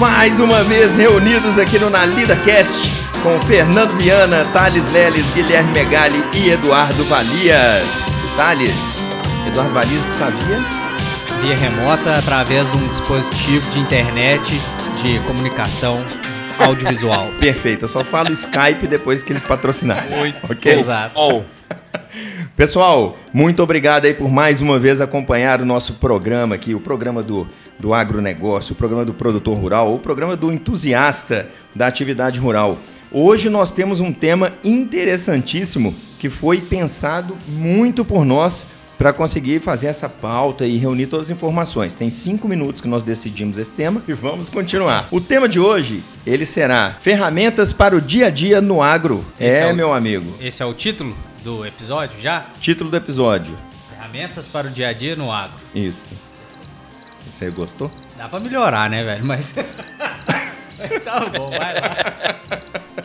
mais uma vez reunidos aqui no Nalida Cast com Fernando Viana, Thales Leles, Guilherme Megali e Eduardo Valias. Thales, Eduardo Valias está via? Via remota através de um dispositivo de internet de comunicação audiovisual. Perfeito, eu só falo Skype depois que eles patrocinarem. Muito ok? Exato. Oh, Pessoal, muito obrigado aí por mais uma vez acompanhar o nosso programa aqui, o programa do, do agronegócio, o programa do produtor rural, o programa do entusiasta da atividade rural. Hoje nós temos um tema interessantíssimo que foi pensado muito por nós para conseguir fazer essa pauta e reunir todas as informações. Tem cinco minutos que nós decidimos esse tema e vamos continuar. O tema de hoje, ele será ferramentas para o dia a dia no agro. É, é o- meu amigo. Esse é o título do episódio já? Título do episódio. Ferramentas para o dia a dia no agro. Isso. Você gostou? Dá pra melhorar, né, velho? Mas. tá bom, vai lá.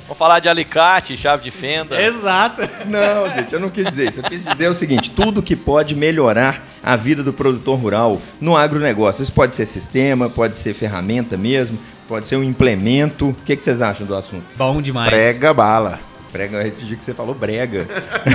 vamos falar de alicate, chave de fenda. Exato. Não, gente, eu não quis dizer isso. Eu quis dizer o seguinte: tudo que pode melhorar a vida do produtor rural no agronegócio. Isso pode ser sistema, pode ser ferramenta mesmo, pode ser um implemento. O que, que vocês acham do assunto? Bom demais. Prega bala. Brega, eu entendi que você falou brega.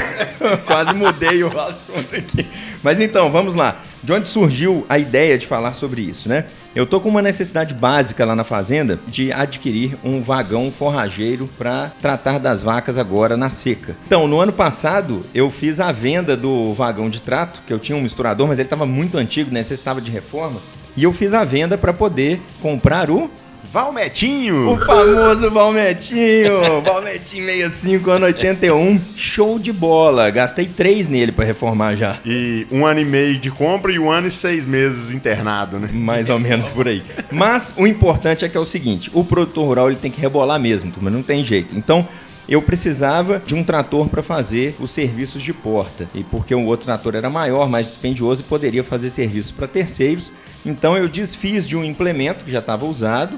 Quase mudei o assunto aqui. Mas então, vamos lá. De onde surgiu a ideia de falar sobre isso, né? Eu tô com uma necessidade básica lá na fazenda de adquirir um vagão forrageiro para tratar das vacas agora na seca. Então, no ano passado, eu fiz a venda do vagão de trato, que eu tinha um misturador, mas ele estava muito antigo, necessitava de reforma. E eu fiz a venda para poder comprar o Valmetinho! o famoso Valmetinho, Valmetinho 65, ano 81. Show de bola. Gastei três nele pra reformar já. E um ano e meio de compra e um ano e seis meses internado, né? Mais ou menos por aí. Mas o importante é que é o seguinte: o produtor rural ele tem que rebolar mesmo, mas não tem jeito. Então. Eu precisava de um trator para fazer os serviços de porta. E porque o outro trator era maior, mais dispendioso e poderia fazer serviços para terceiros. Então eu desfiz de um implemento que já estava usado,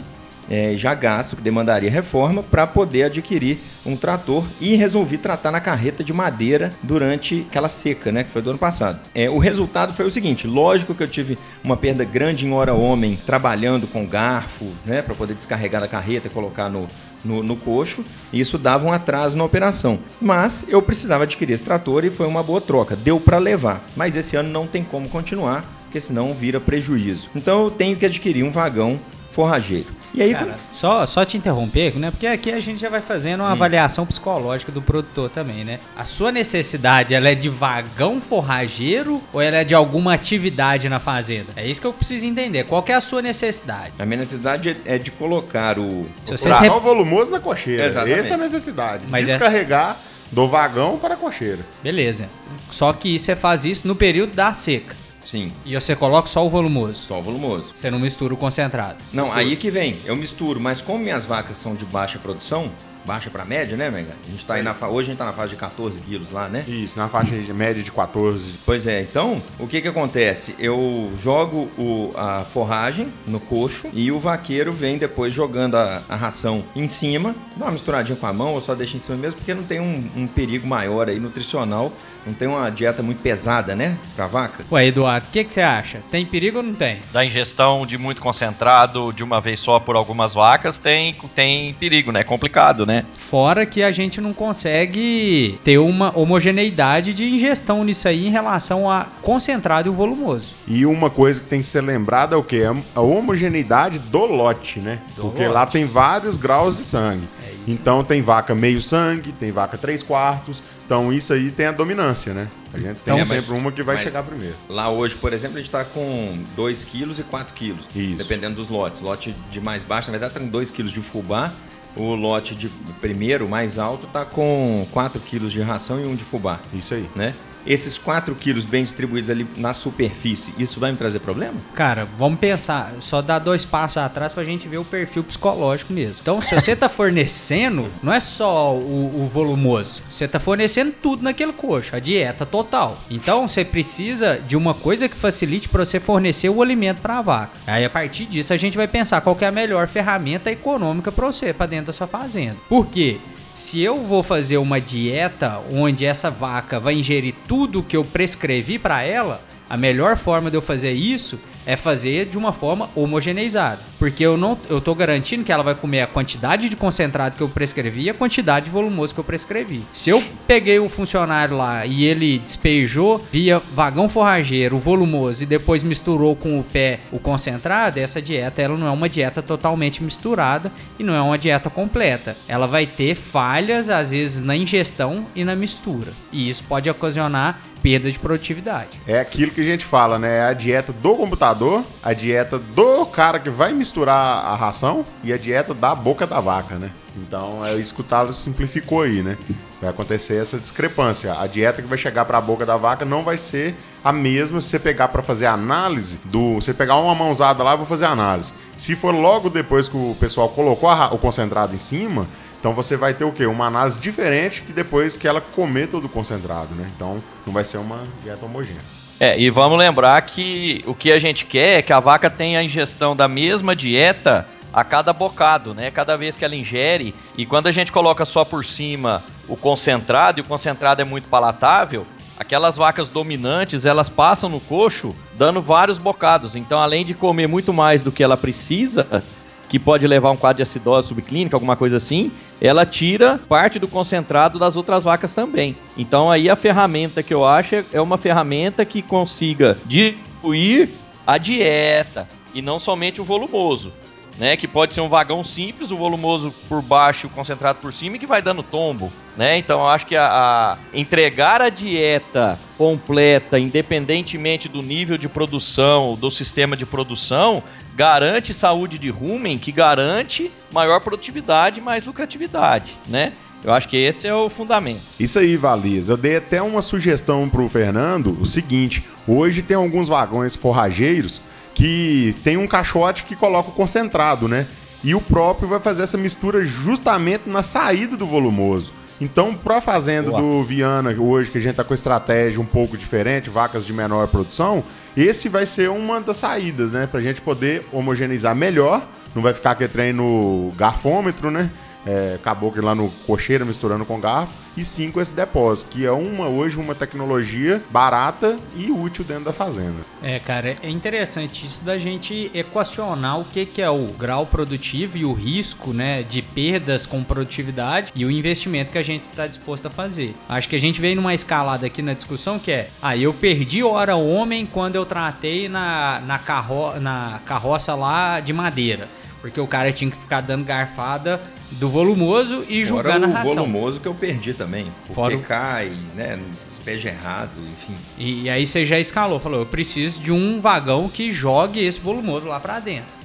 é, já gasto, que demandaria reforma, para poder adquirir um trator e resolvi tratar na carreta de madeira durante aquela seca, né, que foi do ano passado. É, o resultado foi o seguinte: lógico que eu tive uma perda grande em hora homem trabalhando com garfo, né, para poder descarregar da carreta e colocar no, no, no coxo, e isso dava um atraso na operação. Mas eu precisava adquirir esse trator e foi uma boa troca, deu para levar. Mas esse ano não tem como continuar, porque senão vira prejuízo. Então eu tenho que adquirir um vagão forrageiro. E aí, Cara, só, só te interromper, né? Porque aqui a gente já vai fazendo uma avaliação psicológica do produtor também, né? A sua necessidade, ela é de vagão forrageiro ou ela é de alguma atividade na fazenda? É isso que eu preciso entender. Qual que é a sua necessidade? a minha necessidade é- é de colocar o. Se O vocês vagão rep- volumoso na cocheira. Exatamente. Essa é a necessidade. Mas é- Descarregar do vagão para a cocheira. Beleza. Só que você faz isso no período da seca. Sim, E você coloca só o volumoso. só o volumoso. Você não mistura o concentrado. Não, aí que vem, eu misturo, mas como minhas vacas são de baixa produção, baixa para média, né, Mega? A gente tá aí na fa... Hoje a gente tá na fase de 14 quilos lá, né? Isso, na faixa de média de 14. Pois é, então, o que que acontece? Eu jogo o- a forragem no coxo e o vaqueiro vem depois jogando a, a ração em cima, dá uma misturadinha com a mão ou só deixa em cima mesmo, porque não tem um, um perigo maior aí nutricional, não tem uma dieta muito pesada, né, pra vaca. Ué, Eduardo, o que, que você acha? Tem perigo ou não tem? Da ingestão de muito concentrado de uma vez só por algumas vacas tem, tem perigo, né? É complicado, né? Fora que a gente não consegue ter uma homogeneidade de ingestão nisso aí em relação a concentrado e o volumoso. E uma coisa que tem que ser lembrada é o quê? A homogeneidade do lote, né? Do Porque lote. lá tem vários graus de sangue. Então tem vaca meio sangue, tem vaca três quartos. Então isso aí tem a dominância, né? A gente tem Então, sempre mas- uma que vai chegar primeiro. Lá hoje, por exemplo, a gente tá com 2 quilos e 4 quilos, Isso. dependendo dos lotes. Lote de mais baixo, na verdade, tá com 2 quilos de fubá. O lote de primeiro, mais alto, tá com 4 quilos de ração e um de fubá, Isso aí. né? Esses 4 quilos bem distribuídos ali na superfície, isso vai me trazer problema? Cara, vamos pensar, só dar dois passos atrás pra gente ver o perfil psicológico mesmo. Então, se você tá fornecendo, não é só o, o volumoso, você tá fornecendo tudo naquele coxo, a dieta total. Então, você precisa de uma coisa que facilite para você fornecer o alimento para a vaca. Aí, a partir disso, a gente vai pensar qual é a melhor ferramenta econômica para você, para dentro da sua fazenda. Por quê? Se eu vou fazer uma dieta onde essa vaca vai ingerir tudo que eu prescrevi para ela, a melhor forma de eu fazer isso é fazer de uma forma homogeneizada. Porque eu não eu tô garantindo que ela vai comer a quantidade de concentrado que eu prescrevi e a quantidade de volumoso que eu prescrevi. Se eu peguei o funcionário lá e ele despejou via vagão forrageiro o volumoso e depois misturou com o pé o concentrado, essa dieta ela não é uma dieta totalmente misturada e não é uma dieta completa. Ela vai ter falhas às vezes na ingestão e na mistura. E isso pode ocasionar perda de produtividade. É aquilo que a gente fala, né? É a dieta do computador, a dieta do cara que vai misturar a ração e a dieta da boca da vaca, né? Então é isso que o Thales simplificou aí, né? Vai acontecer essa discrepância. A dieta que vai chegar para a boca da vaca não vai ser a mesma se você pegar para fazer análise do. Você pegar uma mãozada lá, vou fazer análise. Se for logo depois que o pessoal colocou a, o concentrado em cima, então você vai ter o quê? Uma análise diferente que depois que ela comer todo o concentrado, né? Então não vai ser uma dieta homogênea. É, e vamos lembrar que o que a gente quer é que a vaca tenha a ingestão da mesma dieta a cada bocado, né? Cada vez que ela ingere. E quando a gente coloca só por cima o concentrado, e o concentrado é muito palatável, aquelas vacas dominantes, elas passam no coxo dando vários bocados. Então, além de comer muito mais do que ela precisa, que pode levar um quadro de acidose subclínica, alguma coisa assim, ela tira parte do concentrado das outras vacas também. Então aí a ferramenta que eu acho é uma ferramenta que consiga diluir a dieta e não somente o volumoso. Né, que pode ser um vagão simples, o volumoso por baixo o concentrado por cima, e que vai dando tombo. Né? Então eu acho que a, a, entregar a dieta completa, independentemente do nível de produção, do sistema de produção, garante saúde de rumen, que garante maior produtividade e mais lucratividade, né? Eu acho que esse é o fundamento. Isso aí, Valias. Eu dei até uma sugestão pro Fernando, o seguinte, hoje tem alguns vagões forrageiros que tem um caixote que coloca o concentrado, né? E o próprio vai fazer essa mistura justamente na saída do volumoso. Então, para a fazenda Boa. do Viana, hoje que a gente está com estratégia um pouco diferente, vacas de menor produção, esse vai ser uma das saídas, né? Para a gente poder homogeneizar melhor. Não vai ficar aquele trem no garfômetro, né? É, caboclo lá no cocheiro misturando com garfo, e cinco esse depósito, que é uma hoje uma tecnologia barata e útil dentro da fazenda. É, cara, é interessante isso da gente equacionar o que, que é o grau produtivo e o risco, né, de perdas com produtividade e o investimento que a gente está disposto a fazer. Acho que a gente veio numa escalada aqui na discussão que é, ah, eu perdi hora homem quando eu tratei na, na, carro, na carroça lá de madeira. Porque o cara tinha que ficar dando garfada do volumoso e jogar na ração. o volumoso que eu perdi também. Porque Fora o... cai, né? Despeja errado, enfim. E, e, aí você já escalou, falou, eu preciso de um vagão que jogue esse volumoso lá para dentro.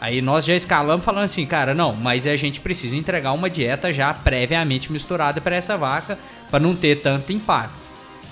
Aí nós já escalamos falando assim, cara, não, mas a gente precisa entregar uma dieta já previamente misturada para essa vaca para não ter tanto impacto.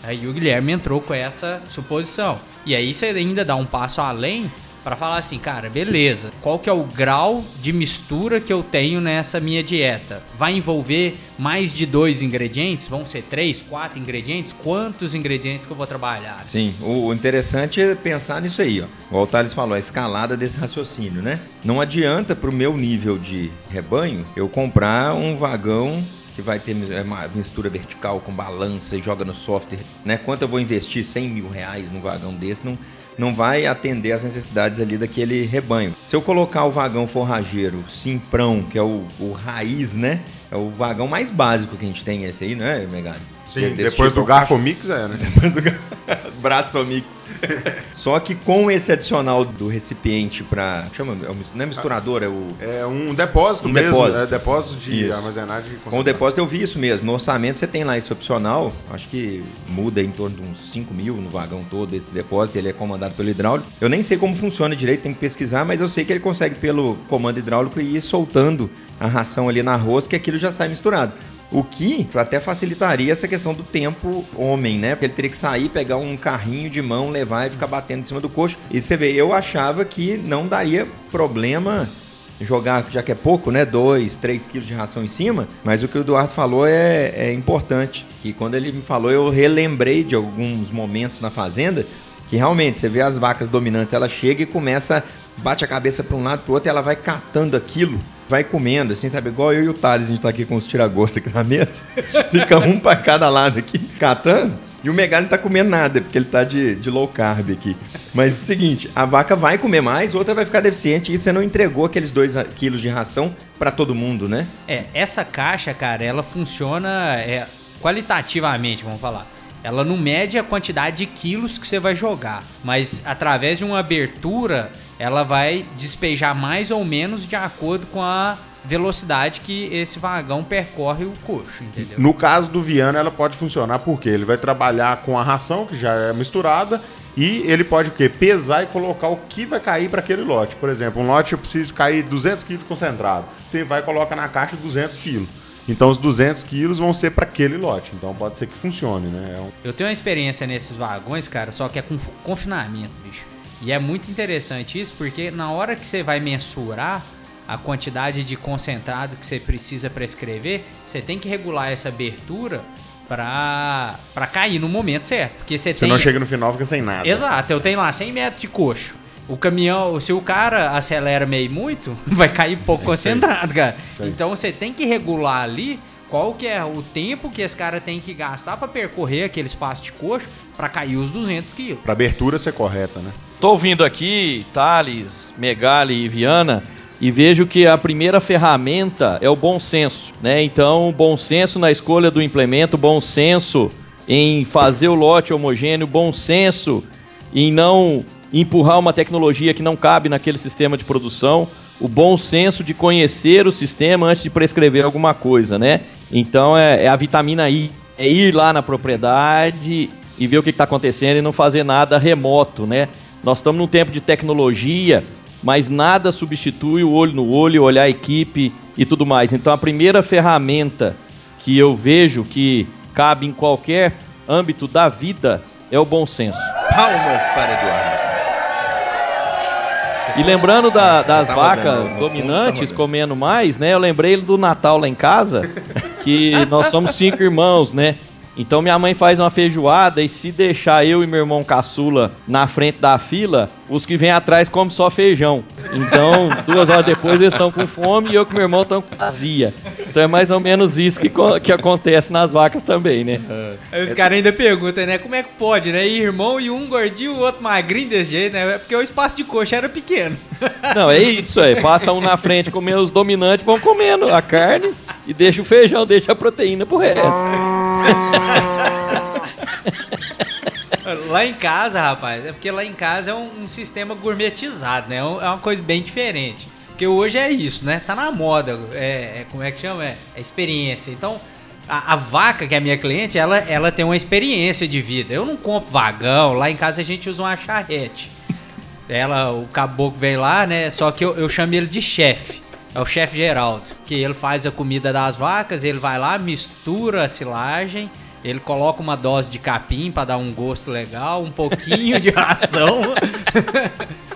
Aí o Guilherme entrou com essa suposição. E aí você ainda dá um passo além para falar assim, cara, beleza, qual que é o grau de mistura que eu tenho nessa minha dieta? Vai envolver mais de dois ingredientes? Vão ser três, quatro ingredientes? Quantos ingredientes que eu vou trabalhar? Sim, o interessante é pensar nisso aí, ó. O Thales falou, a escalada desse raciocínio, né? Não adianta pro meu nível de rebanho eu comprar um vagão que vai ter é, uma mistura vertical com balança e joga no software, né? Quanto eu vou investir 100 mil reais num vagão desse, não, não vai atender às necessidades ali daquele rebanho. Se eu colocar o vagão forrageiro simprão, que é o, o raiz, né? É o vagão mais básico que a gente tem esse aí, né, Megane? Sim, depois tipo do garfo mix é, né? Depois do braço mix. Só que com esse adicional do recipiente para chama, é não é misturador, é o é um depósito um mesmo, depósito. é depósito de isso. armazenagem. Com o depósito eu vi isso mesmo. No orçamento você tem lá esse opcional, acho que muda em torno de uns 5 mil no vagão todo esse depósito, ele é comandado pelo hidráulico. Eu nem sei como funciona direito, tem que pesquisar, mas eu sei que ele consegue pelo comando hidráulico ir soltando a ração ali na rosca e aquilo já sai misturado. O que até facilitaria essa questão do tempo homem, né? Porque ele teria que sair, pegar um carrinho de mão, levar e ficar batendo em cima do coxo. E você vê, eu achava que não daria problema jogar, já que é pouco, né? 2, 3 quilos de ração em cima. Mas o que o Eduardo falou é, é importante. E quando ele me falou, eu relembrei de alguns momentos na fazenda que realmente você vê as vacas dominantes, ela chega e começa, bate a cabeça para um lado para o outro e ela vai catando aquilo vai comendo, assim, sabe? Igual eu e o Thales, a gente tá aqui com os tiragostos aqui na mesa. Fica um para cada lado aqui, catando. E E o Megali não tá comendo nada, porque ele tá de, de low carb aqui. Mas é o seguinte, a vaca vai comer mais, outra vai ficar deficiente e você não entregou aqueles dois quilos de ração para todo mundo, né? É, essa caixa, cara, ela funciona é, qualitativamente, vamos falar. Ela não mede a quantidade de quilos que você vai jogar, mas através de uma abertura, ela vai despejar mais ou menos de acordo com a velocidade que esse vagão percorre o coxo, entendeu? No caso do Viana, ela pode funcionar porque ele vai trabalhar com a ração, que já é misturada, e ele pode o quê? Pesar e colocar o que vai cair para aquele lote. Por exemplo, um lote eu preciso cair 200 kg concentrado. Ele vai e coloca na caixa 200 kg. Então os 200 quilos vão ser para aquele lote. Então pode ser que funcione, né? É um... Eu tenho uma experiência nesses vagões, cara, só que é com confinamento, bicho. E é muito interessante isso porque na hora que você vai mensurar a quantidade de concentrado que você precisa para escrever, você tem que regular essa abertura para cair no momento certo. Porque você, você tem... não chega no final fica sem nada. Exato, eu tenho lá 100 metros de coxo. O caminhão, se o cara acelera meio muito, vai cair pouco concentrado, cara. Então você tem que regular ali qual que é o tempo que esse cara tem que gastar para percorrer aquele espaço de coxo para cair os 200 quilos. Para abertura ser correta, né? Tô ouvindo aqui Thales, Megali e Viana e vejo que a primeira ferramenta é o bom senso, né? Então, bom senso na escolha do implemento, bom senso em fazer o lote homogêneo, bom senso em não empurrar uma tecnologia que não cabe naquele sistema de produção, o bom senso de conhecer o sistema antes de prescrever alguma coisa, né? Então é, é a vitamina I, é ir lá na propriedade e ver o que está acontecendo e não fazer nada remoto, né? Nós estamos num tempo de tecnologia mas nada substitui o olho no olho, olhar a equipe e tudo mais. Então a primeira ferramenta que eu vejo que cabe em qualquer âmbito da vida é o bom senso. Palmas para Eduardo. E lembrando da, das vacas dominantes comendo mais, né? Eu lembrei do Natal lá em casa, que nós somos cinco irmãos, né? Então minha mãe faz uma feijoada e se deixar eu e meu irmão caçula na frente da fila, os que vêm atrás comem só feijão. Então, duas horas depois eles estão com fome e eu com meu irmão estão com vazia. Então é mais ou menos isso que, que acontece nas vacas também, né? Aí os caras ainda perguntam, né? Como é que pode, né? Irmão e um gordinho, o outro magrinho desse jeito, né? É porque o espaço de coxa era pequeno. Não, é isso aí. Passa um na frente comendo os dominantes, vão comendo a carne e deixa o feijão, deixa a proteína pro resto. Lá em casa, rapaz, é porque lá em casa é um, um sistema gourmetizado, né? É, é uma coisa bem diferente. Porque hoje é isso, né? Tá na moda. É, é como é que chama? É, é experiência. Então, a, a, vaca, que é a minha cliente, ela, ela tem uma experiência de vida. Eu não compro vagão, lá em casa a gente usa uma charrete. Ela, o caboclo vem lá, né? Só que eu, eu chamo ele de chefe. É o chefe Geraldo. Que ele faz a comida das vacas, ele vai lá, mistura a silagem ele coloca uma dose de capim para dar um gosto legal, um pouquinho de ração.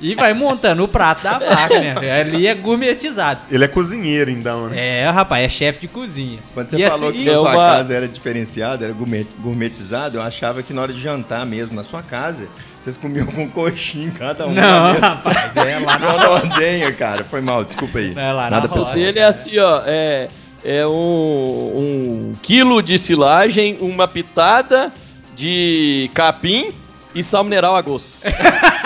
e vai montando o prato da vaca, né? Ali é gourmetizado. Ele é cozinheiro, então, né? É, rapaz, é chefe de cozinha. Quando você e falou assim, que a sua uma... casa era diferenciada, era gourmetizado, eu achava que na hora de jantar mesmo, na sua casa, vocês comiam com coxinha cada um. Não, rapaz, é lá na ordenha, cara. Foi mal, desculpa aí. É lá Nada pessoal. Ele é assim, ó, é é um, um quilo de silagem, uma pitada de capim e sal mineral a gosto.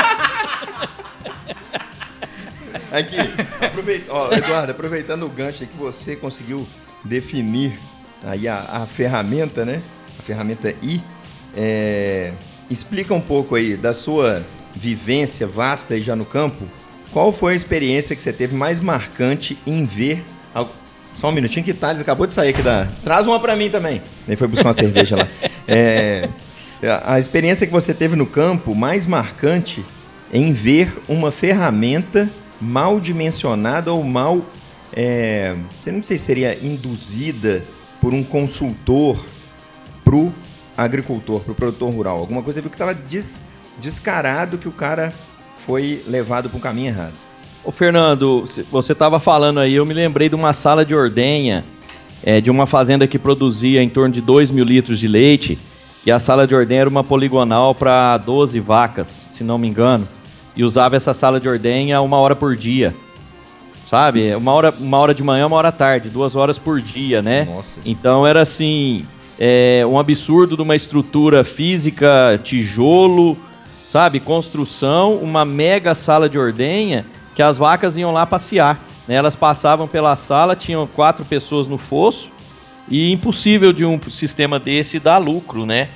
Aqui, aproveita, ó, Eduardo, aproveitando o gancho que você conseguiu definir aí a, a ferramenta, né? A ferramenta I. É, explica um pouco aí da sua vivência vasta aí já no campo. Qual foi a experiência que você teve mais marcante em ver só um minutinho que Thales acabou de sair aqui da. Traz uma para mim também. Nem foi buscar uma cerveja lá. É, a experiência que você teve no campo mais marcante em ver uma ferramenta mal dimensionada ou mal. É, não sei se seria induzida por um consultor pro agricultor, pro produtor rural. Alguma coisa viu que estava des, descarado que o cara foi levado para um caminho errado. Ô Fernando, você estava falando aí, eu me lembrei de uma sala de ordenha é, de uma fazenda que produzia em torno de 2 mil litros de leite. E a sala de ordenha era uma poligonal para 12 vacas, se não me engano. E usava essa sala de ordenha uma hora por dia. Sabe? Uma hora, uma hora de manhã, uma hora à tarde, duas horas por dia, né? Nossa. Então era assim. é, um absurdo de uma estrutura física, tijolo, sabe, construção, uma mega sala de ordenha que as vacas iam lá passear. Né? Elas passavam pela sala, tinham quatro pessoas no fosso e impossível de um sistema desse dar lucro, né?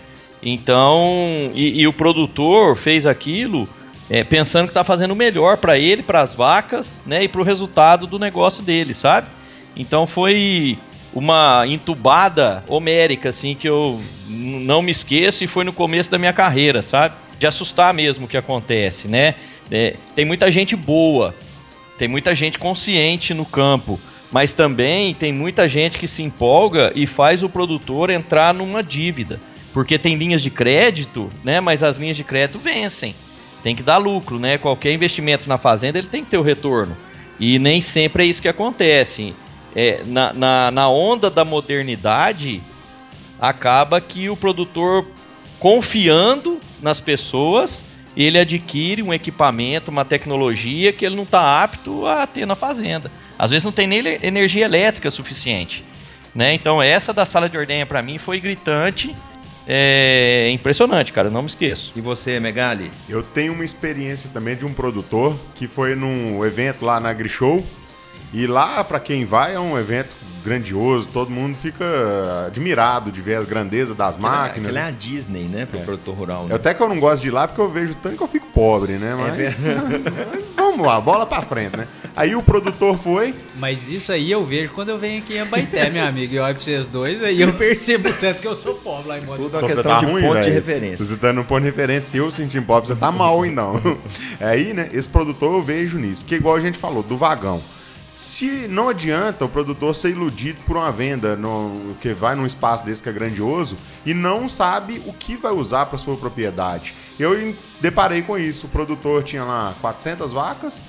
Então, e, e o produtor fez aquilo é, pensando que está fazendo o melhor para ele, para as vacas, né? E para o resultado do negócio dele, sabe? Então foi uma entubada homérica, assim, que eu não me esqueço e foi no começo da minha carreira, sabe? De assustar mesmo o que acontece, né? É, tem muita gente boa, tem muita gente consciente no campo, mas também tem muita gente que se empolga e faz o produtor entrar numa dívida. Porque tem linhas de crédito, né? Mas as linhas de crédito vencem. Tem que dar lucro, né? Qualquer investimento na fazenda ele tem que ter o retorno. E nem sempre é isso que acontece. É, na, na, na onda da modernidade, acaba que o produtor confiando nas pessoas ele adquire um equipamento, uma tecnologia que ele não está apto a ter na fazenda. Às vezes não tem nem energia elétrica suficiente. Né? Então essa da sala de ordenha para mim foi gritante, é impressionante, cara, não me esqueço. E você, Megali? Eu tenho uma experiência também de um produtor que foi num evento lá na AgriShow. E lá, para quem vai, é um evento grandioso, todo mundo fica admirado de ver a grandeza das máquinas. Aquela é a Disney, né, pro é. produtor rural. Né? Até que eu não gosto de ir lá porque eu vejo tanto que eu fico pobre, né? Mas é vamos lá, bola pra frente, né? Aí o produtor foi. Mas isso aí eu vejo quando eu venho aqui em Abaité, meu amigo, e olho pra vocês dois, aí eu percebo tanto que eu sou pobre lá em Monte. Tudo é uma questão tá de ruim, ponto véio. de referência. Se você tá no ponto de referência, se eu sentir pobre, você tá mal, então. Aí, né, esse produtor eu vejo nisso, que igual a gente falou, do vagão. Se não adianta o produtor ser iludido por uma venda no, que vai num espaço desse que é grandioso e não sabe o que vai usar para sua propriedade. Eu deparei com isso. O produtor tinha lá 400 vacas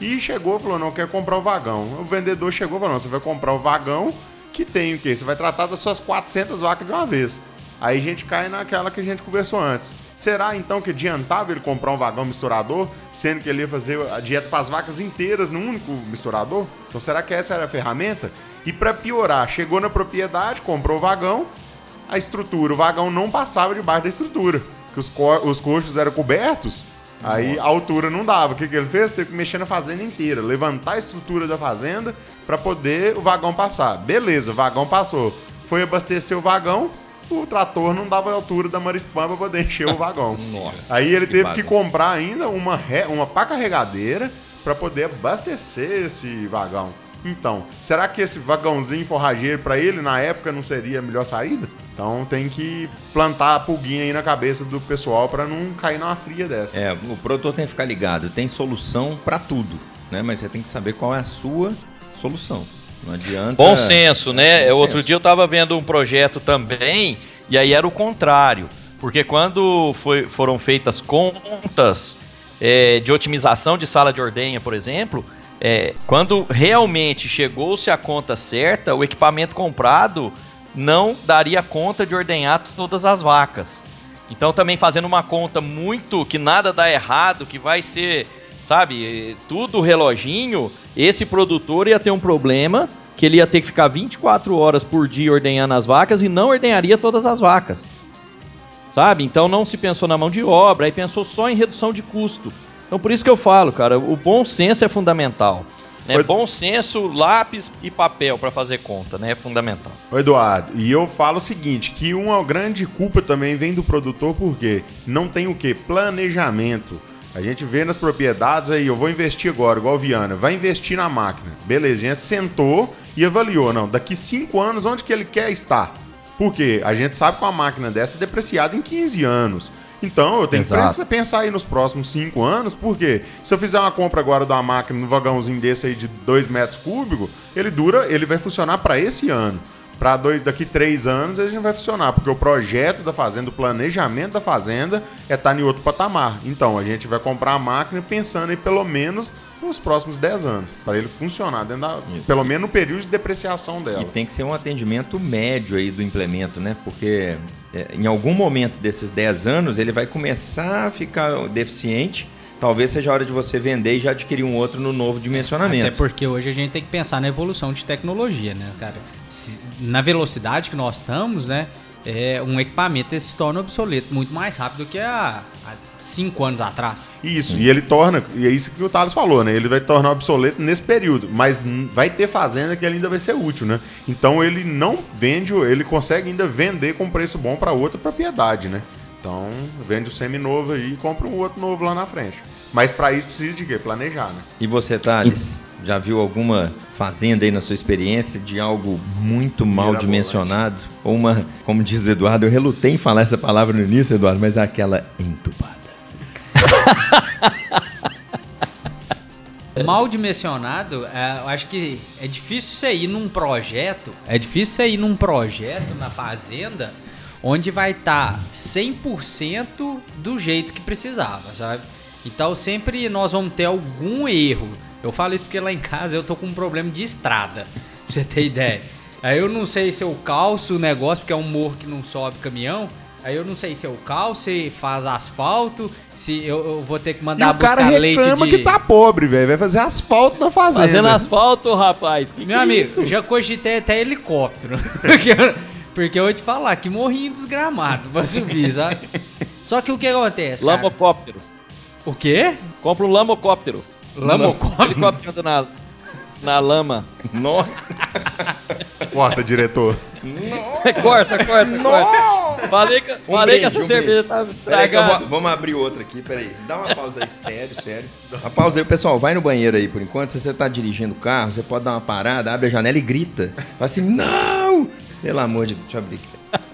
e chegou falou: Não, quer comprar o vagão. O vendedor chegou e falou: Não, você vai comprar o vagão que tem o quê? Você vai tratar das suas 400 vacas de uma vez. Aí a gente cai naquela que a gente conversou antes. Será então que adiantava ele comprar um vagão misturador, sendo que ele ia fazer a dieta para as vacas inteiras num único misturador? Então será que essa era a ferramenta? E para piorar, chegou na propriedade, comprou o vagão, a estrutura, o vagão não passava debaixo da estrutura, que os, co os coxos eram cobertos, aí a altura não dava. O que, que ele fez? Teve que mexer na fazenda inteira, levantar a estrutura da fazenda para poder o vagão passar. Beleza, o vagão passou. Foi abastecer o vagão, o trator não dava a altura da Marispam para poder encher o vagão. Nossa, Aí ele que teve que comprar ainda uma, re... uma pá carregadeira para poder abastecer esse vagão. Então, será que esse vagãozinho forrageiro para ele na época não seria a melhor saída? Então tem que plantar a pulguinha aí na cabeça do pessoal para não cair numa fria dessa. É, o produtor tem que ficar ligado, tem solução para tudo, né? Mas você tem que saber qual é a sua solução. Não adianta. Bom senso, né? Bom Outro senso. dia eu estava vendo um projeto também, e aí era o contrário. Porque quando foi, foram feitas contas é, de otimização de sala de ordenha, por exemplo, é, quando realmente chegou-se a conta certa, o equipamento comprado não daria conta de ordenhar todas as vacas. Então também fazendo uma conta muito que nada dá errado, que vai ser sabe? Tudo reloginho, esse produtor ia ter um problema que ele ia ter que ficar 24 horas por dia ordenhando as vacas e não ordenharia todas as vacas. Sabe? Então não se pensou na mão de obra, aí pensou só em redução de custo. Então por isso que eu falo, cara, o bom senso é fundamental. Né? Bom senso, lápis e papel para fazer conta, né? É fundamental. Eduardo, e eu falo o seguinte, que uma grande culpa também vem do produtor porque não tem o que? Planejamento. A gente vê nas propriedades aí, eu vou investir agora, igual Viana, vai investir na máquina. Belezinha, sentou e avaliou, não, daqui 5 anos onde que ele quer estar? Porque a gente sabe que uma máquina dessa é depreciada em 15 anos. Então eu tenho Exato. que pensar aí nos próximos 5 anos, porque se eu fizer uma compra agora de uma máquina no vagãozinho desse aí de 2 metros cúbicos, ele dura, ele vai funcionar para esse ano para daqui três anos ele não vai funcionar, porque o projeto da fazenda, o planejamento da fazenda é estar tá em outro patamar. Então, a gente vai comprar a máquina pensando em pelo menos nos próximos 10 anos, para ele funcionar, da, pelo menos no período de depreciação dela. E tem que ser um atendimento médio aí do implemento, né? Porque é, em algum momento desses 10 anos ele vai começar a ficar deficiente talvez seja a hora de você vender e já adquirir um outro no novo dimensionamento. Até porque hoje a gente tem que pensar na evolução de tecnologia, né, cara? Na velocidade que nós estamos, né? é, um equipamento se torna obsoleto muito mais rápido do que há, há cinco anos atrás. Isso, e ele torna, e é isso que o Thales falou, né? Ele vai tornar obsoleto nesse período, mas vai ter fazenda que ele ainda vai ser útil, né? Então ele não vende, ele consegue ainda vender com preço bom para outra propriedade, né? Então vende o semi-novo aí e compra um outro novo lá na frente. Mas para isso precisa de quê? Planejar, né? E você, Thales, já viu alguma fazenda aí na sua experiência de algo muito mal dimensionado? Ou uma, como diz o Eduardo, eu relutei em falar essa palavra no início, Eduardo, mas é aquela entubada. Mal dimensionado, é, eu acho que é difícil você ir num projeto, é difícil você ir num projeto na fazenda onde vai estar tá 100% do jeito que precisava, sabe? Então sempre nós vamos ter algum erro. Eu falo isso porque lá em casa eu tô com um problema de estrada, pra você ter ideia. Aí eu não sei se eu calço o negócio, porque é um morro que não sobe caminhão. Aí eu não sei se eu calço, se faz asfalto, se eu, eu vou ter que mandar e o cara buscar leite reclama de... que tá pobre, velho. Vai fazer asfalto na fazenda. Fazendo asfalto, rapaz. Que Meu que amigo, é isso? já cogitei até helicóptero. porque, eu, porque eu vou te falar que morrinho desgramado pra subir, sabe? Só que o que acontece, cara? Lamocóptero. O quê? Compra um lamocóptero. Helicóptero anda na, na lama. Nossa! Corta, diretor. corta, corta, corta. Falei que, Um falei brinde, que essa um cerveja tava que eu estragada. vou- vamos abrir outra aqui, peraí. Dá uma pausa aí, sério, sério. Uma pausa aí, pessoal. Vai no banheiro aí por enquanto. Se você tá dirigindo o carro, você pode dar uma parada, abre a janela e grita. Fala assim, não! Pelo amor de Deus, deixa eu abrir aqui.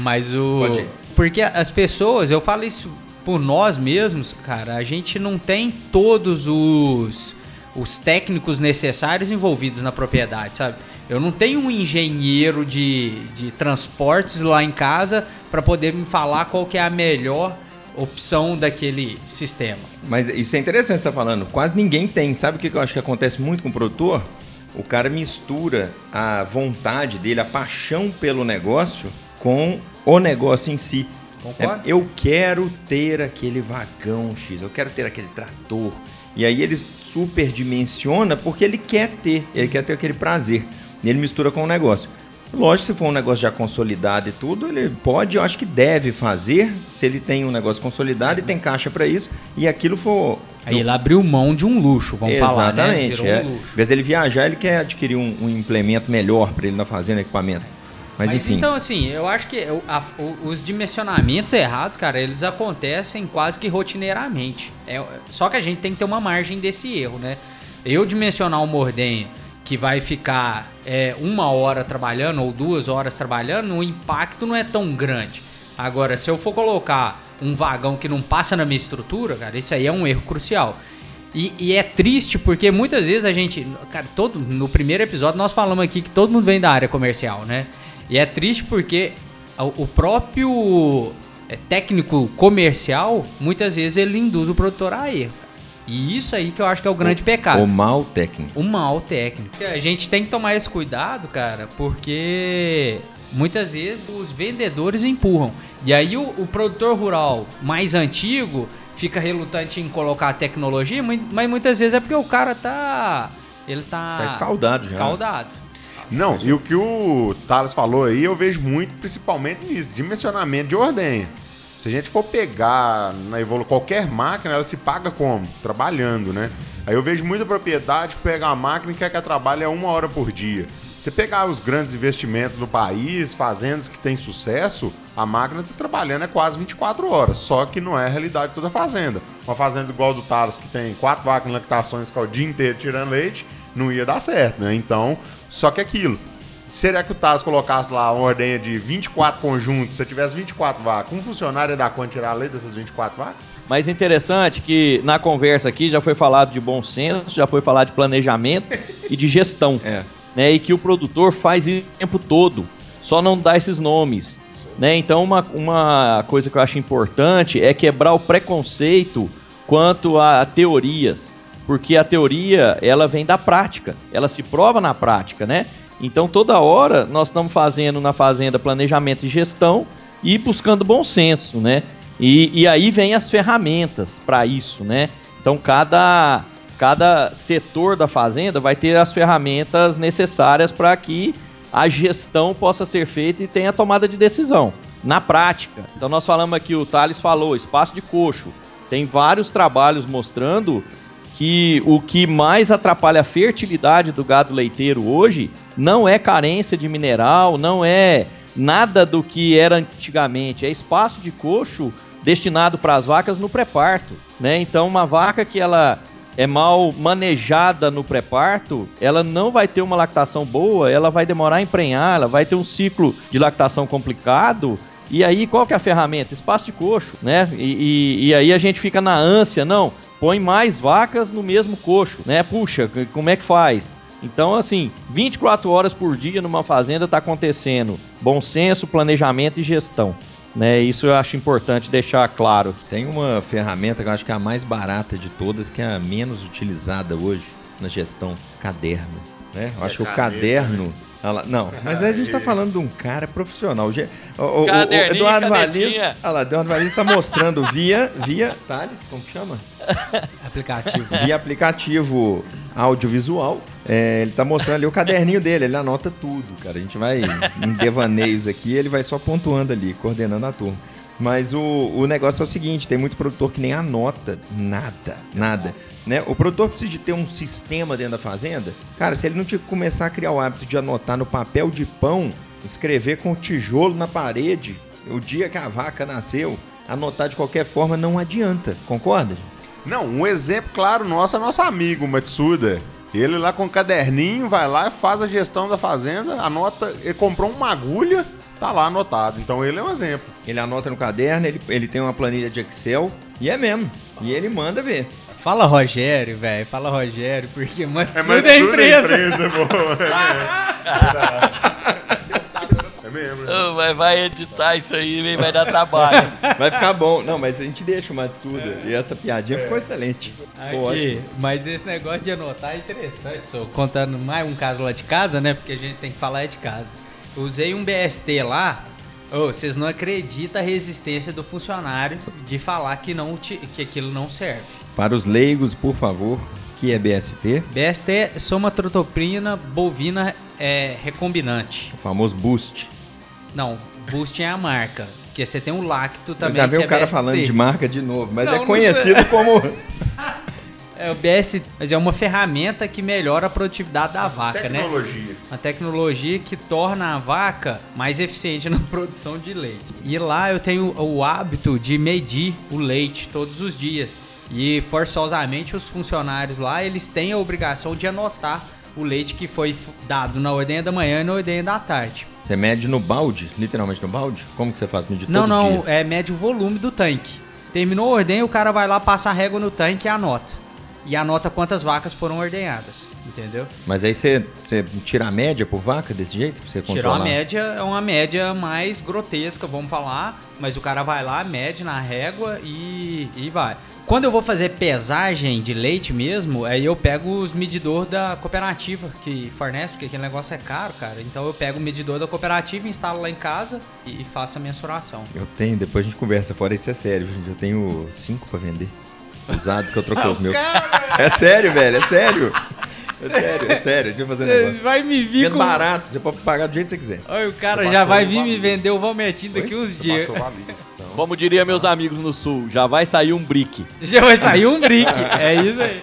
Mas o. Pode ir. Porque as pessoas, eu falo isso por nós mesmos, cara, a gente não tem todos os, os técnicos necessários envolvidos na propriedade, sabe? Eu não tenho um engenheiro de, de transportes lá em casa para poder me falar qual que é a melhor opção daquele sistema. Mas isso é interessante você estar falando. Quase ninguém tem. Sabe o que eu acho que acontece muito com o produtor? O cara mistura a vontade dele, a paixão pelo negócio, com o negócio em si. É, eu quero ter aquele vagão X, eu quero ter aquele trator. E aí ele superdimensiona porque ele quer ter, ele quer ter aquele prazer. E ele mistura com o negócio. Lógico, se for um negócio já consolidado e tudo, ele pode, eu acho que deve fazer, se ele tem um negócio consolidado e tem caixa para isso, e aquilo for. Aí ele abriu mão de um luxo, vamos falar, né? Exatamente. Virou é. um Em vez dele viajar, ele quer adquirir um, um implemento melhor para ele na fazenda, equipamento. Mas, Mas, então, assim, eu acho que a- os dimensionamentos errados, cara, eles acontecem quase que rotineiramente. É, só que a gente tem que ter uma margem desse erro, né? Eu dimensionar um mordenha que vai ficar é, uma hora trabalhando ou duas horas trabalhando, o impacto não é tão grande. Agora, se eu for colocar um vagão que não passa na minha estrutura, cara, isso aí é um erro crucial. E, e é triste porque muitas vezes a gente. Cara, todo, no primeiro episódio nós falamos aqui que todo mundo vem da área comercial, né? E é triste porque o, o próprio é, técnico comercial, muitas vezes ele induz o produtor a erro. E isso aí que eu acho que é o grande pecado. O mal técnico. O mal técnico. A gente tem que tomar esse cuidado, cara, porque muitas vezes os vendedores empurram. E aí o, o produtor rural mais antigo fica relutante em colocar a tecnologia, mas muitas vezes é porque o cara tá. Ele tá. Tá escaldado já. Não, e o que o Thales falou aí, eu vejo muito, principalmente nisso, dimensionamento de ordenha. Se a gente for pegar na evolu qualquer máquina, ela se paga como? Trabalhando, né? Aí eu vejo muita propriedade que pega a máquina e quer que ela trabalhe uma hora por dia. Você pegar os grandes investimentos do país, fazendas que têm sucesso, a máquina está trabalhando é quase 24 horas. Só que não é a realidade de toda fazenda. Uma fazenda igual a do Thales, que tem quatro vacas em lactações que é o dia inteiro tirando leite, não ia dar certo, né? Então, só que aquilo. Será que o Thales colocasse lá uma ordenha de 24 conjuntos, se você tivesse 24 vacas, um funcionário ia dar conta de tirar a leite dessas 24 vacas? Mas interessante que na conversa aqui já foi falado de bom senso, já foi falado de planejamento e de gestão. É. Né, e que o produtor faz isso o tempo todo, só não dá esses nomes. Né? Então, uma, uma coisa que eu acho importante é quebrar o preconceito quanto a teorias, porque a teoria ela vem da prática, ela se prova na prática, né? Então, toda hora nós estamos fazendo na fazenda planejamento e gestão e buscando bom senso, né? E, e aí vem as ferramentas para isso, né? Então, cada cada setor da fazenda vai ter as ferramentas necessárias para que a gestão possa ser feita e tenha tomada de decisão. Na prática, então nós falamos aqui, o Thales falou, espaço de coxo. Tem vários trabalhos mostrando que o que mais atrapalha a fertilidade do gado leiteiro hoje não é carência de mineral, não é nada do que era antigamente, é espaço de coxo destinado para as vacas no pré-parto, né? Então uma vaca que ela é mal manejada no pré-parto, ela não vai ter uma lactação boa, ela vai demorar a emprenhar, ela vai ter um ciclo de lactação complicado. E aí, qual que é a ferramenta? Espaço de coxo, né? E, e, e aí a gente fica na ânsia, não, põe mais vacas no mesmo coxo, né? Puxa, como é que faz? Então, assim, 24 horas por dia numa fazenda está acontecendo bom senso, planejamento e gestão. Né, isso eu acho importante deixar claro. Tem uma ferramenta que eu acho que é a mais barata de todas, que é a menos utilizada hoje na gestão, caderno. Né? Eu acho é que o caderno. Né? Não, mas aí a gente está falando de um cara profissional. O, o, o Eduardo Valiz, olha lá, Eduardo Valiz está mostrando via, via Thales, como que chama? Aplicativo. Via aplicativo audiovisual. É, ele tá mostrando ali o caderninho dele, ele anota tudo, cara. A gente vai em devaneios aqui, ele vai só pontuando ali, coordenando a turma. Mas o, o negócio é o seguinte, tem muito produtor que nem anota nada, nada. Né? O produtor precisa de ter um sistema dentro da fazenda. Cara, se ele não começar a criar o hábito de anotar no papel de pão, escrever com tijolo na parede, o dia que a vaca nasceu, anotar de qualquer forma não adianta. Concorda? Não, um exemplo claro nosso é nosso amigo Matsuda. Ele lá com um caderninho vai lá e faz a gestão da fazenda, anota, ele comprou uma agulha, tá lá anotado. Então ele é um exemplo. Ele anota no caderno, ele, ele tem uma planilha de Excel e é mesmo. E ele manda ver. Fala Rogério, velho. Fala Rogério, porque Matsuda é, Matsuda é empresa. É empresa, É mesmo. Né? vai, vai editar isso aí vai dar trabalho. vai ficar bom. Não, mas a gente deixa o Matsuda. É. E essa piadinha é. ficou excelente. Aqui, mas esse negócio de anotar é interessante. Só contando mais um caso lá de casa, né? Porque a gente tem que falar é de casa. usei um BST lá. Oh, vocês não acreditam a resistência do funcionário de falar que, não, que aquilo não serve. Para os leigos, por favor, que é BST? BST é somatrotoprina bovina é, recombinante. O famoso boost. Não, Boost é a marca. Porque você tem o Lacto também. Eu já vi o é cara BST. falando de marca de novo, mas não, é conhecido como. É o BS, mas é uma ferramenta que melhora a produtividade da vaca, tecnologia. né? Uma tecnologia que torna a vaca mais eficiente na produção de leite. E lá eu tenho o hábito de medir o leite todos os dias. E forçosamente os funcionários lá, eles têm a obrigação de anotar o leite que foi dado na ordenha da manhã e na ordenha da tarde. Você mede no balde, literalmente no balde? Como que você faz? Medir não, todo não, dia? é mede o volume do tanque. Terminou a ordenha, o cara vai lá, passa a régua no tanque e anota. E anota quantas vacas foram ordenhadas, entendeu? Mas aí você, você tira a média por vaca desse jeito? Pra você? Tirar a média é uma média mais grotesca, vamos falar. Mas o cara vai lá, mede na régua e, e vai. Quando eu vou fazer pesagem de leite mesmo, aí eu pego os medidor da cooperativa que fornece, porque aquele negócio é caro, cara. Então eu pego o medidor da cooperativa, instalo lá em casa e faço a mensuração. Eu tenho, depois a gente conversa fora, isso é sério, gente. Eu tenho cinco para vender. Usado que eu troquei os meus. É sério, velho, é sério. É sério, é sério, deixa eu fazer um negócio. vai me vir com... barato, você pode pagar do jeito que você quiser. Olha, o cara já vai vir me vender o Valmetinho daqui uns dias. Como diria meus amigos no sul, já vai sair um brick. Já vai sair um brick, é isso aí.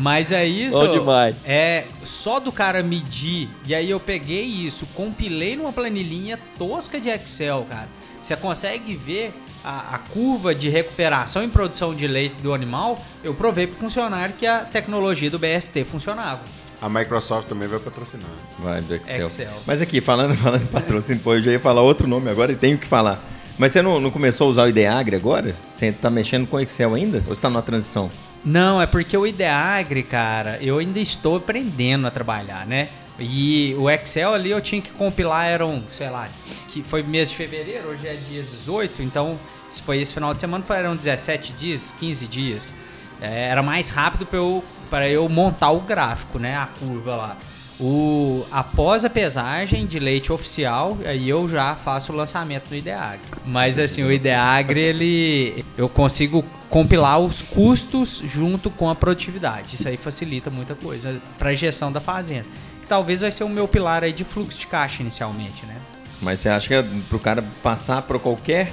Mas é isso. Bom demais. É só do cara medir. E aí eu peguei isso, compilei numa planilhinha tosca de Excel, cara. Você consegue ver a, a, curva de recuperação em produção de leite do animal. Eu provei pro funcionário que a tecnologia do BST funcionava. A Microsoft também vai patrocinar. Vai, do Excel. Excel. Mas aqui, falando, falando em patrocínio, pô, eu já ia falar outro nome agora e tenho que falar. Mas você não, não começou a usar o Ideagre agora? Você está mexendo com Excel ainda? Ou está numa transição? Não, é porque o Ideagre, cara, eu ainda estou aprendendo a trabalhar, né? E o Excel ali eu tinha que compilar, eram, sei lá, que foi mês de fevereiro, hoje é dia 18, então se foi esse final de semana, foram 17 dias, 15 dias. É, era mais rápido para eu, eu montar o gráfico, né? A curva lá. O, após a pesagem de leite oficial, aí eu já faço o lançamento no Ideagre. Mas assim, o Ideagre, ele eu consigo compilar os custos junto com a produtividade. Isso aí facilita muita coisa para a gestão da fazenda. que talvez vai ser o meu pilar aí de fluxo de caixa inicialmente, né? Mas você acha que pro cara passar para qualquer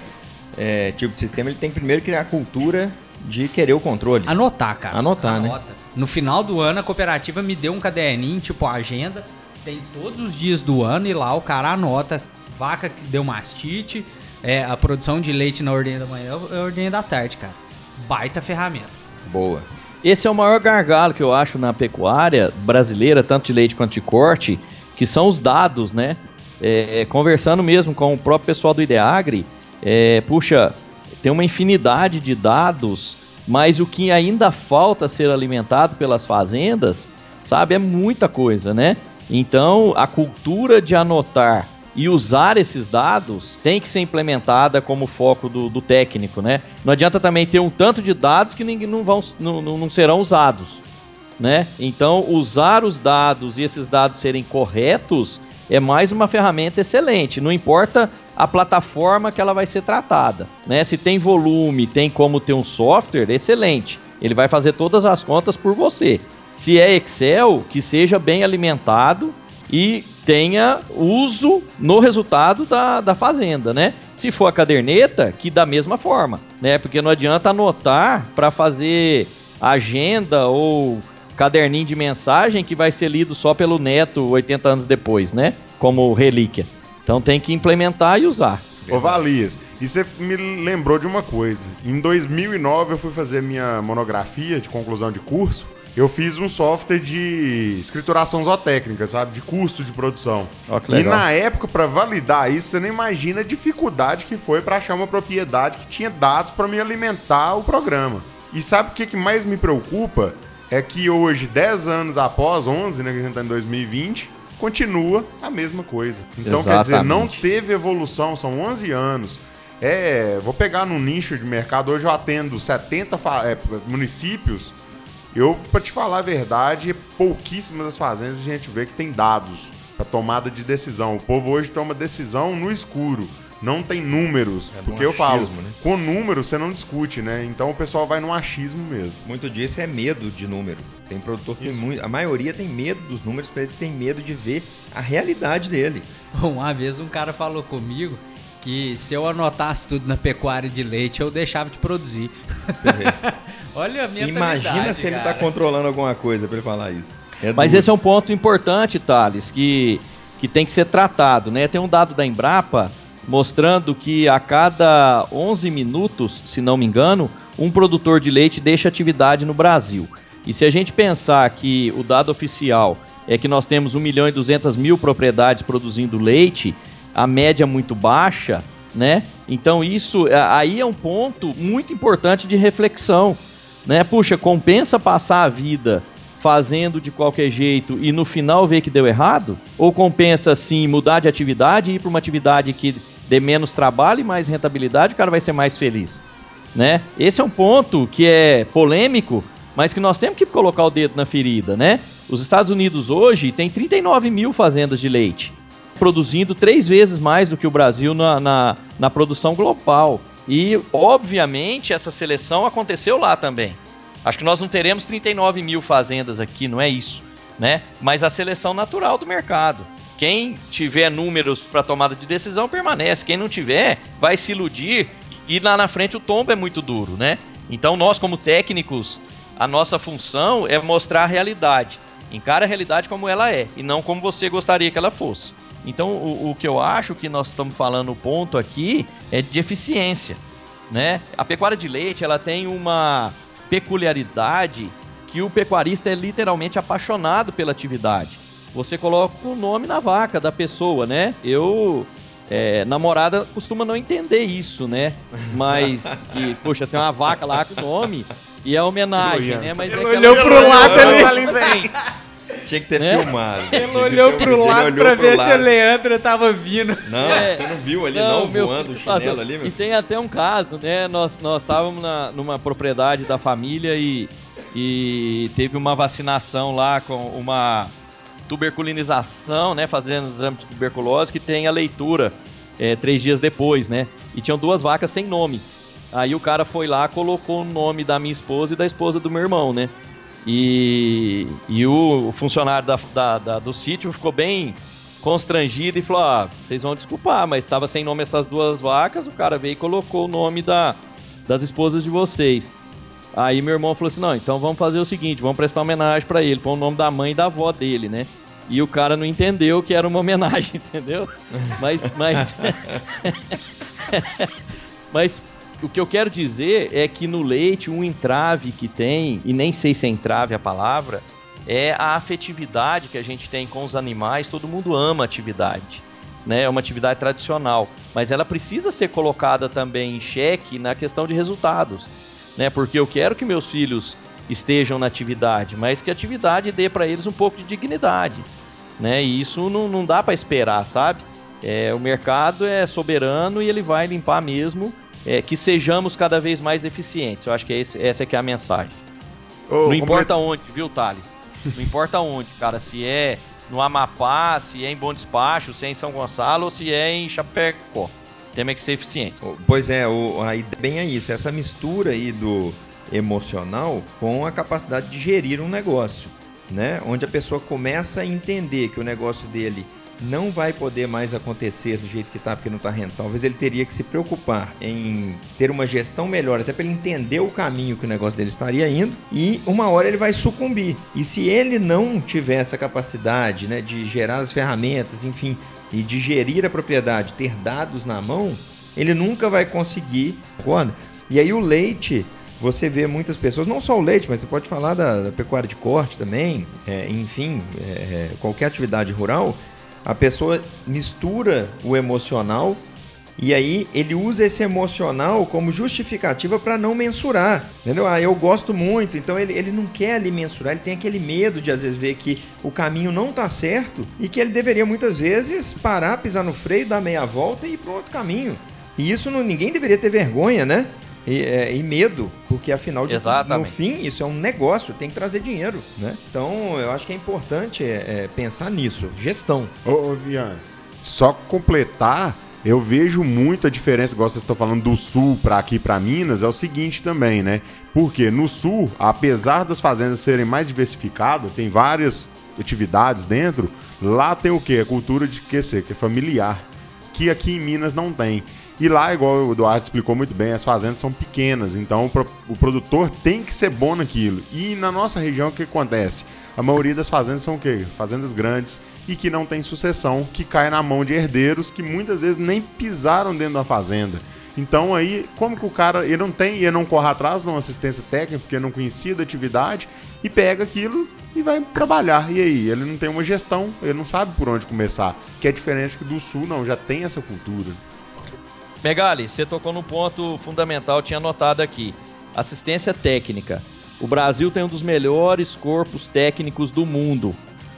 é, tipo de sistema, ele tem que primeiro criar a cultura de querer o controle. Anotar, cara. Anotar, né? No final do ano, a cooperativa me deu um caderninho, tipo agenda, tem todos os dias do ano e lá o cara anota vaca que deu mastite, é, a produção de leite na ordem da manhã e a ordem da tarde, cara. Baita ferramenta. Boa. Esse é o maior gargalo que eu acho na pecuária brasileira, tanto de leite quanto de corte, que são os dados, né? É, conversando mesmo com o próprio pessoal do Ideagri, é, puxa, tem uma infinidade de dados, mas o que ainda falta ser alimentado pelas fazendas, sabe, é muita coisa, né? Então, a cultura de anotar e usar esses dados tem que ser implementada como foco do, do técnico, né? Não adianta também ter um tanto de dados que ninguém, não, vão, não, não serão usados, né? Então, usar os dados e esses dados serem corretos é mais uma ferramenta excelente. Não importa a plataforma que ela vai ser tratada, né? Se tem volume, tem como ter um software, excelente. Ele vai fazer todas as contas por você. Se é Excel, que seja bem alimentado e tenha uso no resultado da, da fazenda, né? Se for a caderneta, que da mesma forma, né? Porque não adianta anotar para fazer agenda ou caderninho de mensagem que vai ser lido só pelo neto 80 anos depois, né? Como relíquia. Então tem que implementar e usar. Ô Valias, e você me lembrou de uma coisa. Em 2009 eu fui fazer minha monografia de conclusão de curso. Eu fiz um software de escrituração zootécnica, sabe? De custo de produção. Que e na época, para validar isso, você não imagina a dificuldade que foi para achar uma propriedade que tinha dados para me alimentar o programa. E sabe o que, que mais me preocupa? É que hoje, 10 anos após, 11, né, que a gente tá em 2020, continua a mesma coisa. Então, quer dizer, não Exatamente. teve evolução, são 11 anos. É, vou pegar no nicho de mercado, hoje eu atendo 70 fa- é, municípios. Eu, pra te falar a verdade, pouquíssimas das fazendas a gente vê que tem dados para tomada de decisão. O povo hoje toma decisão no escuro, não tem números. É porque um eu falo, achismo, né? com número você não discute, né? Então o pessoal vai no achismo mesmo. Muito disso é medo de número. Tem produtor que tem muito. A maioria tem medo dos números, porque ele tem medo de ver a realidade dele. Uma vez um cara falou comigo que se eu anotasse tudo na pecuária de leite, eu deixava de produzir. Olha a mentalidade, Imagina se ele tá cara. controlando alguma coisa pra ele falar isso. É Mas esse é um ponto importante, Thales, que, que tem que ser tratado, né? Tem um dado da Embrapa mostrando que a cada 11 minutos, se não me engano, um produtor de leite deixa atividade no Brasil. E se a gente pensar que o dado oficial é que nós temos 1 milhão e 200 mil propriedades produzindo leite, a média é muito baixa, né? Então isso aí é um ponto muito importante de reflexão, né? Puxa, compensa passar a vida fazendo de qualquer jeito e no final ver que deu errado? Ou compensa sim mudar de atividade e ir para uma atividade que dê menos trabalho e mais rentabilidade, o cara vai ser mais feliz, né? Esse é um ponto que é polêmico, mas que nós temos que colocar o dedo na ferida, né? Os Estados Unidos hoje tem 39 mil fazendas de leite, produzindo três vezes mais do que o Brasil na, na, na produção global. E, obviamente, essa seleção aconteceu lá também. Acho que nós não teremos 39 mil fazendas aqui, não é isso, né? Mas a seleção natural do mercado. Quem tiver números para tomada de decisão permanece. Quem não tiver, vai se iludir e lá na frente o tombo é muito duro, né? Então nós, como técnicos, a nossa função é mostrar a realidade. Encara a realidade como ela é e não como você gostaria que ela fosse. Então o, o que eu acho que nós estamos falando o ponto aqui é de eficiência, né? A pecuária de leite ela tem uma peculiaridade que o pecuarista é literalmente apaixonado pela atividade. Você coloca o nome na vaca da pessoa, né? Eu é, namorada costuma não entender isso, né? Mas que, poxa, tem uma vaca lá com nome e é homenagem, né? Mas é Ele aquela- olhou pro lado ali. Tinha que ter Né? filmado. Ele Tinha olhou pro ele lado olhou pra pro ver se lado. o Leandro tava vindo. Não, É. você não viu ali não, meu voando o chinelo passou. ali, meu? E tem até um caso, né? Nós nós estávamos na- numa propriedade da família e, e teve uma vacinação lá com uma tuberculinização, né? Fazendo exame de tuberculose que tem a leitura é, três dias depois, né? E tinham duas vacas sem nome. Aí o cara foi lá, colocou o nome da minha esposa e da esposa do meu irmão, né? E, e o funcionário da, da, da, do sítio ficou bem constrangido e falou: ah, vocês vão desculpar, mas estava sem nome essas duas vacas. O cara veio e colocou o nome da, das esposas de vocês. Aí meu irmão falou assim: não, então vamos fazer o seguinte, vamos prestar homenagem para ele, pôr o nome da mãe e da avó dele, né? E o cara não entendeu que era uma homenagem, entendeu? Mas, mas, mas o que eu quero dizer é que no leite um entrave que tem, e nem sei se é entrave a palavra, é a afetividade que a gente tem com os animais. Todo mundo ama atividade, né? É uma atividade tradicional, mas ela precisa ser colocada também em xeque na questão de resultados, né? Porque eu quero que meus filhos estejam na atividade, mas que a atividade dê para eles um pouco de dignidade, né? E isso não, não dá para esperar, sabe? É, o mercado é soberano e ele vai limpar mesmo é, que sejamos cada vez mais eficientes. Eu acho que é esse, essa é que é a mensagem. Oh, não importa onde, viu, Thales? Não importa onde, cara. Se é no Amapá, se é em Bom Despacho, se é em São Gonçalo ou se é em Chapecó. Tem que ser eficiente. Pois é, o, aí bem é isso. Essa mistura aí do emocional com a capacidade de gerir um negócio, né? Onde a pessoa começa a entender que o negócio dele não vai poder mais acontecer do jeito que está, porque não está rentando. Talvez ele teria que se preocupar em ter uma gestão melhor, até para ele entender o caminho que o negócio dele estaria indo, e uma hora ele vai sucumbir. E se ele não tiver essa capacidade né, de gerar as ferramentas, enfim, e de gerir a propriedade, ter dados na mão, ele nunca vai conseguir. E aí o leite você vê muitas pessoas, não só o leite, mas você pode falar da, da pecuária de corte também, é, enfim, é, qualquer atividade rural, a pessoa mistura o emocional e aí ele usa esse emocional como justificativa para não mensurar. Entendeu? Ah, eu gosto muito, então ele, ele não quer ali mensurar, ele tem aquele medo de às vezes ver que o caminho não está certo e que ele deveria muitas vezes parar, pisar no freio, dar meia volta e ir para outro caminho. E isso não, ninguém deveria ter vergonha, né? E, é, e medo, porque afinal de no fim isso é um negócio, tem que trazer dinheiro, né? Então eu acho que é importante é, é pensar nisso, gestão. Ô, ô Viana, só completar, eu vejo muita diferença, igual vocês estão falando do sul para aqui para Minas, é o seguinte também, né? Porque no sul, apesar das fazendas serem mais diversificadas, tem várias atividades dentro, lá tem o quê? A cultura de que ser, que é familiar, que aqui em Minas não tem. E lá, igual o Eduardo explicou muito bem, as fazendas são pequenas, então o produtor tem que ser bom naquilo. E na nossa região, o que acontece? A maioria das fazendas são o quê? Fazendas grandes e que não tem sucessão, que cai na mão de herdeiros que muitas vezes nem pisaram dentro da fazenda. Então aí, como que o cara, ele não tem, ele não corre atrás de uma assistência técnica, porque não conhecia da atividade, e pega aquilo e vai trabalhar. E aí, ele não tem uma gestão, ele não sabe por onde começar. Que é diferente que do sul, não, já tem essa cultura. Megali, você tocou num ponto fundamental, tinha anotado aqui. Assistência técnica. O Brasil tem um dos melhores corpos técnicos do mundo,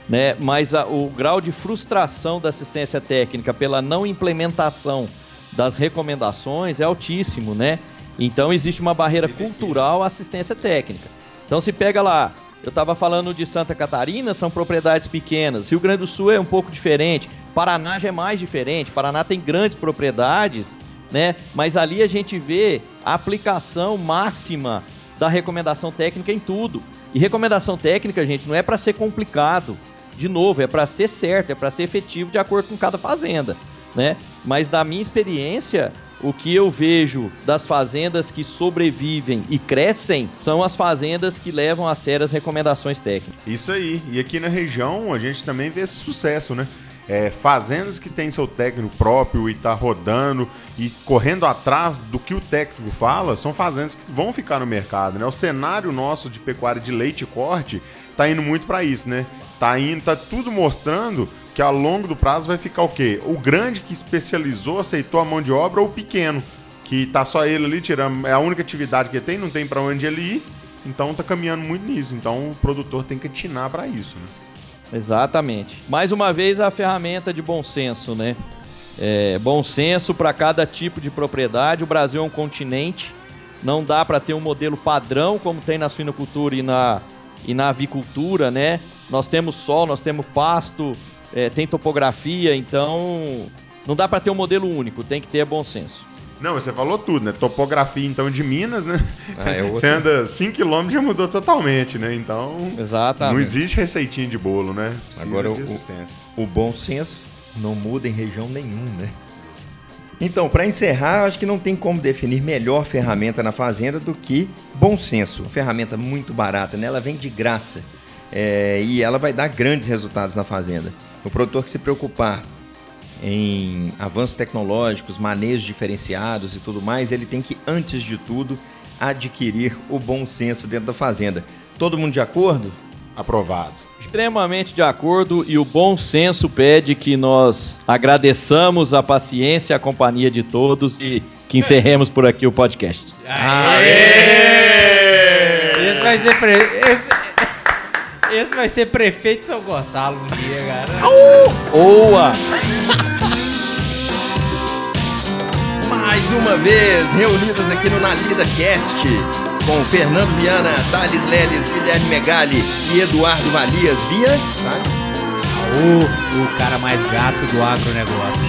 né? Mas a, o grau de frustração da assistência técnica pela não implementação das recomendações é altíssimo, né? Então existe uma barreira cultural à assistência técnica. Então se pega lá, eu estava falando de Santa Catarina, são propriedades pequenas. Rio Grande do Sul é um pouco diferente. Paraná já é mais diferente. Paraná tem grandes propriedades né? Mas ali a gente vê a aplicação máxima da recomendação técnica em tudo. E recomendação técnica, gente, não é para ser complicado. De novo, é para ser certo, é para ser efetivo de acordo com cada fazenda, né? Mas da minha experiência, o que eu vejo das fazendas que sobrevivem e crescem são as fazendas que levam a sério as recomendações técnicas. Isso aí. E aqui na região a gente também vê esse sucesso, né? É, fazendas que tem seu técnico próprio e está rodando e correndo atrás do que o técnico fala, são fazendas que vão ficar no mercado, né? O cenário nosso de pecuária de leite e corte está indo muito para isso, né? Tá indo, tá tudo mostrando que ao longo do prazo vai ficar o quê? O grande que especializou, aceitou a mão de obra ou o pequeno, que tá só ele ali tirando, é a única atividade que tem, não tem para onde ele ir. Então tá caminhando muito nisso. Então o produtor tem que atinar para isso, né? Exatamente. Mais uma vez a ferramenta de bom senso, né? É, bom senso para cada tipo de propriedade. O Brasil é um continente, não dá para ter um modelo padrão como tem na suinocultura e na, e na avicultura, né? Nós temos sol, nós temos pasto, é, tem topografia, então não dá para ter um modelo único, tem que ter bom senso. Não, você falou tudo, né? Topografia, então, de Minas, né? Ah, é. Você anda 5km já mudou totalmente, né? Então, Exatamente. não existe receitinha de bolo, né? Precisa Agora, o-. O bom senso não muda em região nenhuma, né? Então, para encerrar, acho que não tem como definir melhor ferramenta na fazenda do que bom senso. Uma ferramenta muito barata, né? Ela vem de graça é, e ela vai dar grandes resultados na fazenda. O produtor que se preocupar em avanços tecnológicos, manejos diferenciados e tudo mais, ele tem que, antes de tudo, adquirir o bom senso dentro da fazenda. Todo mundo de acordo? Aprovado. Extremamente de acordo e o bom senso pede que nós agradeçamos a paciência e a companhia de todos e que encerremos por aqui o podcast. Esse vai ser pre... esse... esse vai ser prefeito de São Gonçalo um dia, cara. Boa! Mais uma vez, reunidos aqui no Na Lida Cast, com Fernando Viana, Thales Leles, Guilherme Megali e Eduardo Valias, via Thales. O, o cara mais gato do agronegócio.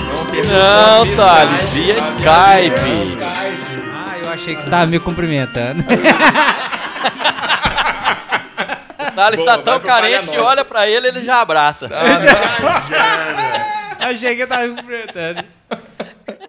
Não, Thales, via Skype. Ah, eu achei que você tava me cumprimentando. O Thales Boa, tá tão carente que olha pra ele ele já abraça. achei que eu tava me cumprimentando.